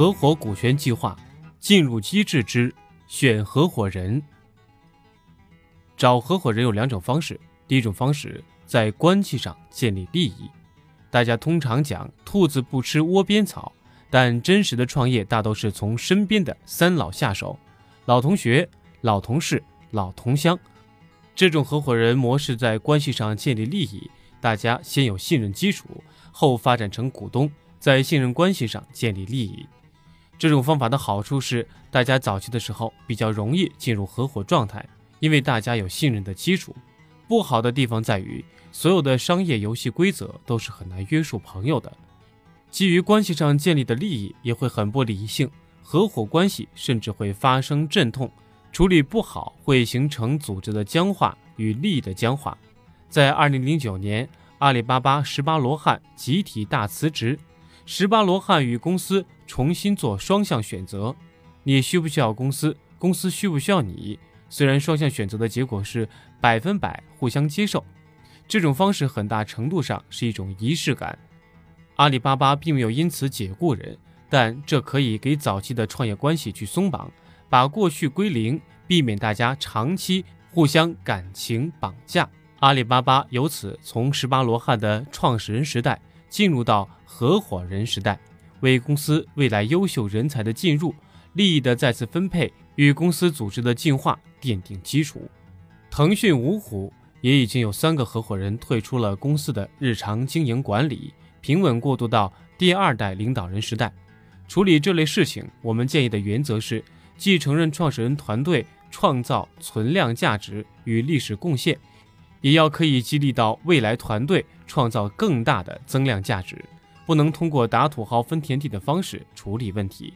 合伙股权计划进入机制之选合伙人。找合伙人有两种方式，第一种方式在关系上建立利益。大家通常讲“兔子不吃窝边草”，但真实的创业大都是从身边的三老下手：老同学、老同事、老同乡。这种合伙人模式在关系上建立利益，大家先有信任基础，后发展成股东，在信任关系上建立利益。这种方法的好处是，大家早期的时候比较容易进入合伙状态，因为大家有信任的基础。不好的地方在于，所有的商业游戏规则都是很难约束朋友的，基于关系上建立的利益也会很不理性，合伙关系甚至会发生阵痛，处理不好会形成组织的僵化与利益的僵化。在二零零九年，阿里巴巴十八罗汉集体大辞职。十八罗汉与公司重新做双向选择，你需不需要公司？公司需不需要你？虽然双向选择的结果是百分百互相接受，这种方式很大程度上是一种仪式感。阿里巴巴并没有因此解雇人，但这可以给早期的创业关系去松绑，把过去归零，避免大家长期互相感情绑架。阿里巴巴由此从十八罗汉的创始人时代。进入到合伙人时代，为公司未来优秀人才的进入、利益的再次分配与公司组织的进化奠定基础。腾讯、芜虎也已经有三个合伙人退出了公司的日常经营管理，平稳过渡到第二代领导人时代。处理这类事情，我们建议的原则是：既承认创始人团队创造存量价值与历史贡献。也要可以激励到未来团队创造更大的增量价值，不能通过打土豪分田地的方式处理问题。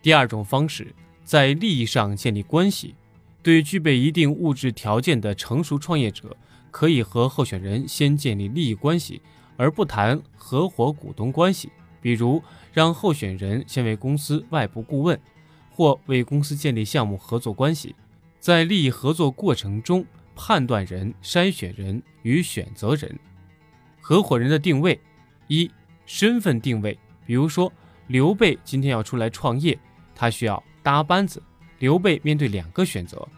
第二种方式，在利益上建立关系。对具备一定物质条件的成熟创业者，可以和候选人先建立利益关系，而不谈合伙股东关系。比如，让候选人先为公司外部顾问，或为公司建立项目合作关系，在利益合作过程中。判断人、筛选人与选择人，合伙人的定位：一、身份定位。比如说，刘备今天要出来创业，他需要搭班子。刘备面对两个选择：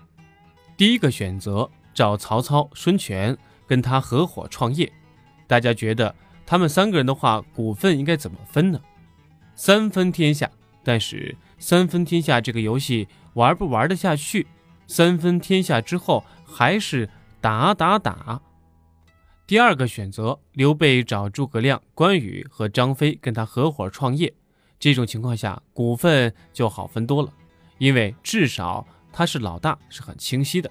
第一个选择找曹操、孙权跟他合伙创业。大家觉得他们三个人的话，股份应该怎么分呢？三分天下。但是三分天下这个游戏玩不玩得下去？三分天下之后。还是打打打。第二个选择，刘备找诸葛亮、关羽和张飞跟他合伙创业。这种情况下，股份就好分多了，因为至少他是老大，是很清晰的。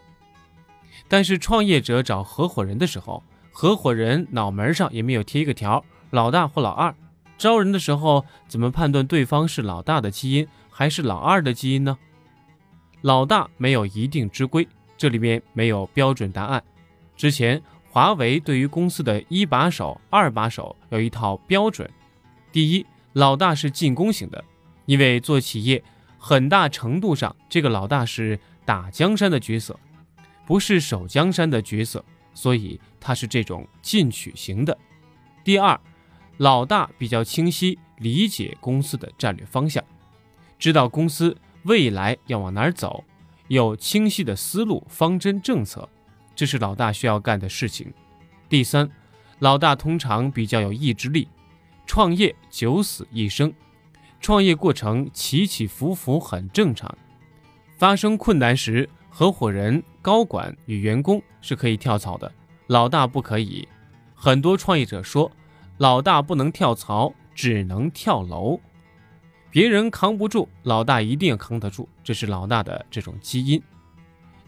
但是创业者找合伙人的时候，合伙人脑门上也没有贴一个条，老大或老二。招人的时候，怎么判断对方是老大的基因还是老二的基因呢？老大没有一定之规。这里面没有标准答案。之前华为对于公司的一把手、二把手有一套标准：第一，老大是进攻型的，因为做企业很大程度上这个老大是打江山的角色，不是守江山的角色，所以他是这种进取型的。第二，老大比较清晰理解公司的战略方向，知道公司未来要往哪儿走。有清晰的思路、方针、政策，这是老大需要干的事情。第三，老大通常比较有意志力。创业九死一生，创业过程起起伏伏很正常。发生困难时，合伙人、高管与员工是可以跳槽的，老大不可以。很多创业者说，老大不能跳槽，只能跳楼。别人扛不住，老大一定扛得住，这是老大的这种基因。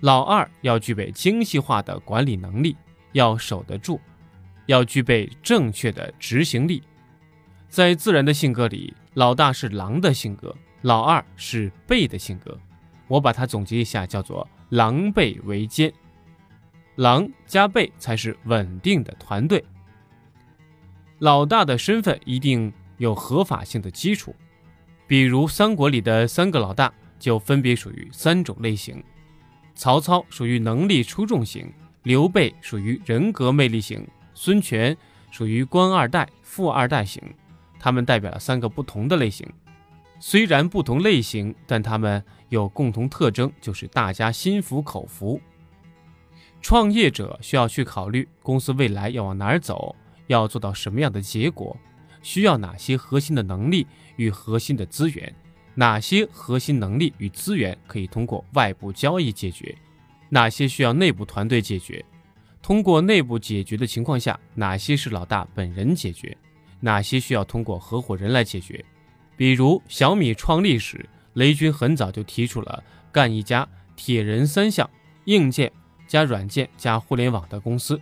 老二要具备精细化的管理能力，要守得住，要具备正确的执行力。在自然的性格里，老大是狼的性格，老二是狈的性格。我把它总结一下，叫做狼狈为奸。狼加狈才是稳定的团队。老大的身份一定有合法性的基础。比如三国里的三个老大就分别属于三种类型：曹操属于能力出众型，刘备属于人格魅力型，孙权属于官二代、富二代型。他们代表了三个不同的类型。虽然不同类型，但他们有共同特征，就是大家心服口服。创业者需要去考虑公司未来要往哪儿走，要做到什么样的结果，需要哪些核心的能力与核心的资源，哪些核心能力与资源可以通过外部交易解决，哪些需要内部团队解决。通过内部解决的情况下，哪些是老大本人解决，哪些需要通过合伙人来解决？比如小米创立时，雷军很早就提出了干一家铁人三项、硬件加软件加互联网的公司。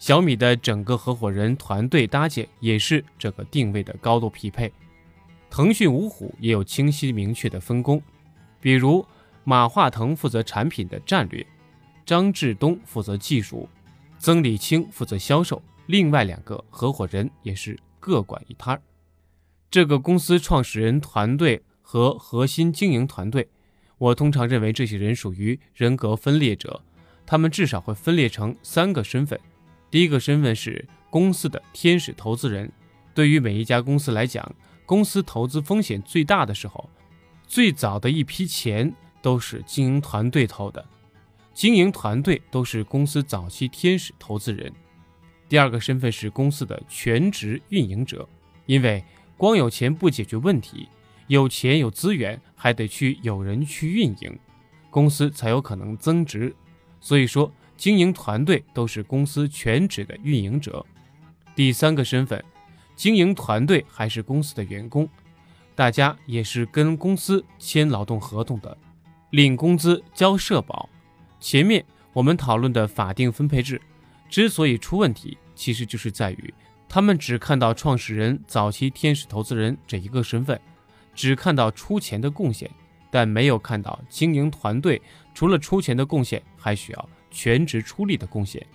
小米的整个合伙人团队搭建也是这个定位的高度匹配。腾讯、五虎也有清晰明确的分工，比如马化腾负责产品的战略。张志东负责技术，曾理青负责销售，另外两个合伙人也是各管一摊儿。这个公司创始人团队和核心经营团队，我通常认为这些人属于人格分裂者，他们至少会分裂成三个身份。第一个身份是公司的天使投资人，对于每一家公司来讲，公司投资风险最大的时候，最早的一批钱都是经营团队投的。经营团队都是公司早期天使投资人。第二个身份是公司的全职运营者，因为光有钱不解决问题，有钱有资源还得去有人去运营，公司才有可能增值。所以说，经营团队都是公司全职的运营者。第三个身份，经营团队还是公司的员工，大家也是跟公司签劳动合同的，领工资交社保。前面我们讨论的法定分配制之所以出问题，其实就是在于他们只看到创始人、早期天使投资人这一个身份，只看到出钱的贡献，但没有看到经营团队除了出钱的贡献，还需要全职出力的贡献。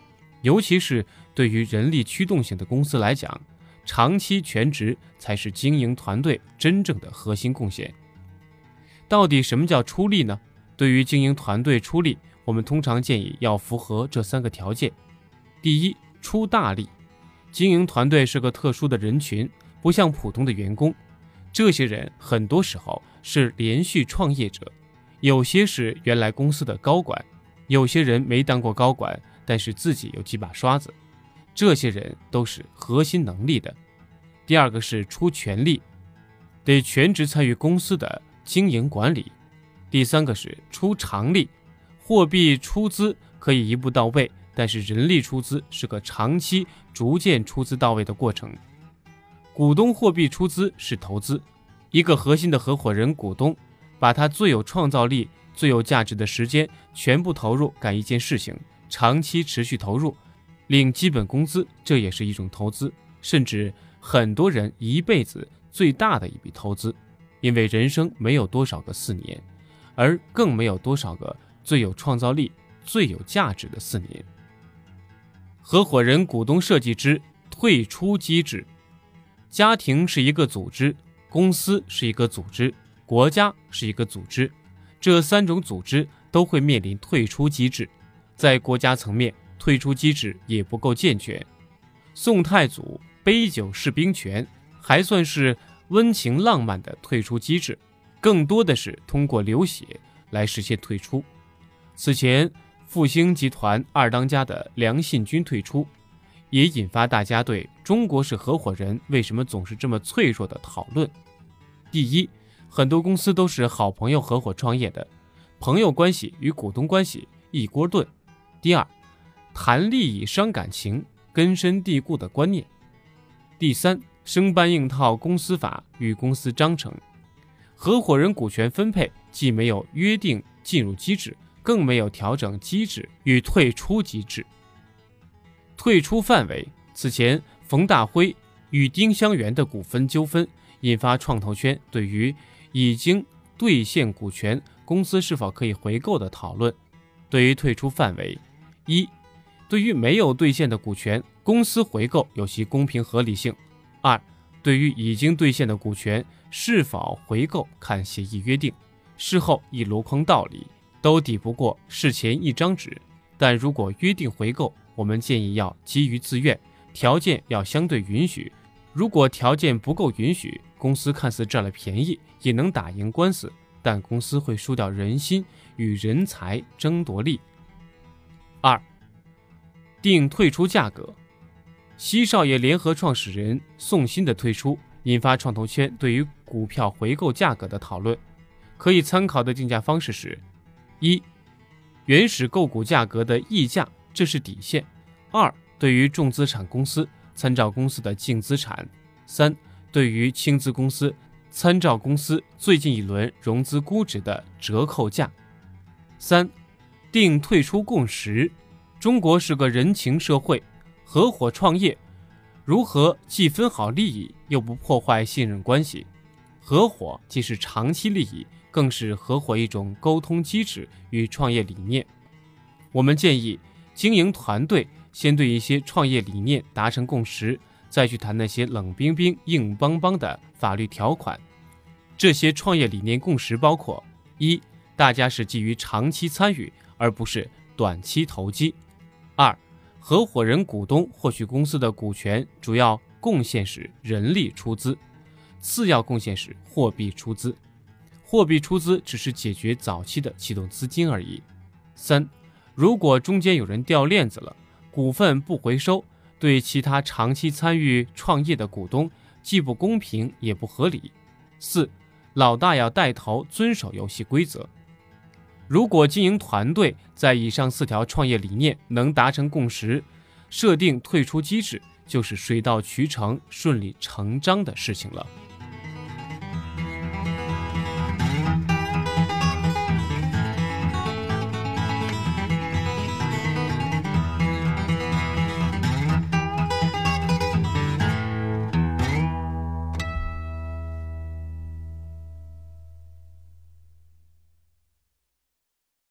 尤其是对于人力驱动型的公司来讲，长期全职才是经营团队真正的核心贡献。到底什么叫出力呢？对于经营团队出力。我们通常建议要符合这三个条件：第一，出大力。经营团队是个特殊的人群，不像普通的员工。这些人很多时候是连续创业者，有些是原来公司的高管，有些人没当过高管，但是自己有几把刷子。这些人都是核心能力的。第二个是出全力，得全职参与公司的经营管理。第三个是出长力。货币出资可以一步到位，但是人力出资是个长期、逐渐出资到位的过程。股东货币出资是投资，一个核心的合伙人股东把他最有创造力、最有价值的时间全部投入干一件事情，长期持续投入，领基本工资，这也是一种投资，甚至很多人一辈子最大的一笔投资，因为人生没有多少个四年，而更没有多少个。最有创造力、最有价值的四年。合伙人股东设计之退出机制。家庭是一个组织，公司是一个组织，国家是一个组织，这三种组织都会面临退出机制。在国家层面，退出机制也不够健全。宋太祖杯酒释兵权还算是温情浪漫的退出机制，更多的是通过流血来实现退出。此前，复兴集团二当家的梁信军退出，也引发大家对中国式合伙人为什么总是这么脆弱的讨论。第一，很多公司都是好朋友合伙创业的，朋友关系与股东关系一锅炖。第二，谈利益伤感情，根深蒂固的观念。第三，生搬硬套公司法与公司章程，合伙人股权分配既没有约定进入机制。更没有调整机制与退出机制。退出范围，此前冯大辉与丁香园的股份纠纷引发创投圈对于已经兑现股权公司是否可以回购的讨论。对于退出范围，一，对于没有兑现的股权，公司回购有其公平合理性；二，对于已经兑现的股权，是否回购看协议约定，事后一箩筐道理。都抵不过事前一张纸，但如果约定回购，我们建议要基于自愿，条件要相对允许，如果条件不够允许，公司看似占了便宜，也能打赢官司，但公司会输掉人心，与人才争夺力。二，定退出价格。西少爷联合创始人宋鑫的退出，引发创投圈对于股票回购价格的讨论。可以参考的定价方式是：一，原始购股价格的溢价，这是底线；二，对于重资产公司，参照公司的净资产；三，对于轻资公司，参照公司最近一轮融资估值的折扣价。三，定退出共识。中国是个人情社会。合伙创业，如何既分好利益又不破坏信任关系？合伙既是长期利益，更是合伙一种沟通机制与创业理念。我们建议经营团队先对一些创业理念达成共识，再去谈那些冷冰冰、硬邦邦的法律条款。这些创业理念共识包括：一、大家是基于长期参与，而不是短期投机；二、合伙人股东获取公司的股权，主要贡献是人力出资，次要贡献是货币出资。货币出资只是解决早期的启动资金而已。三，如果中间有人掉链子了，股份不回收，对其他长期参与创业的股东既不公平也不合理。四，老大要带头遵守游戏规则。如果经营团队在以上四条创业理念能达成共识，设定退出机制，就是水到渠成、顺理成章的事情了。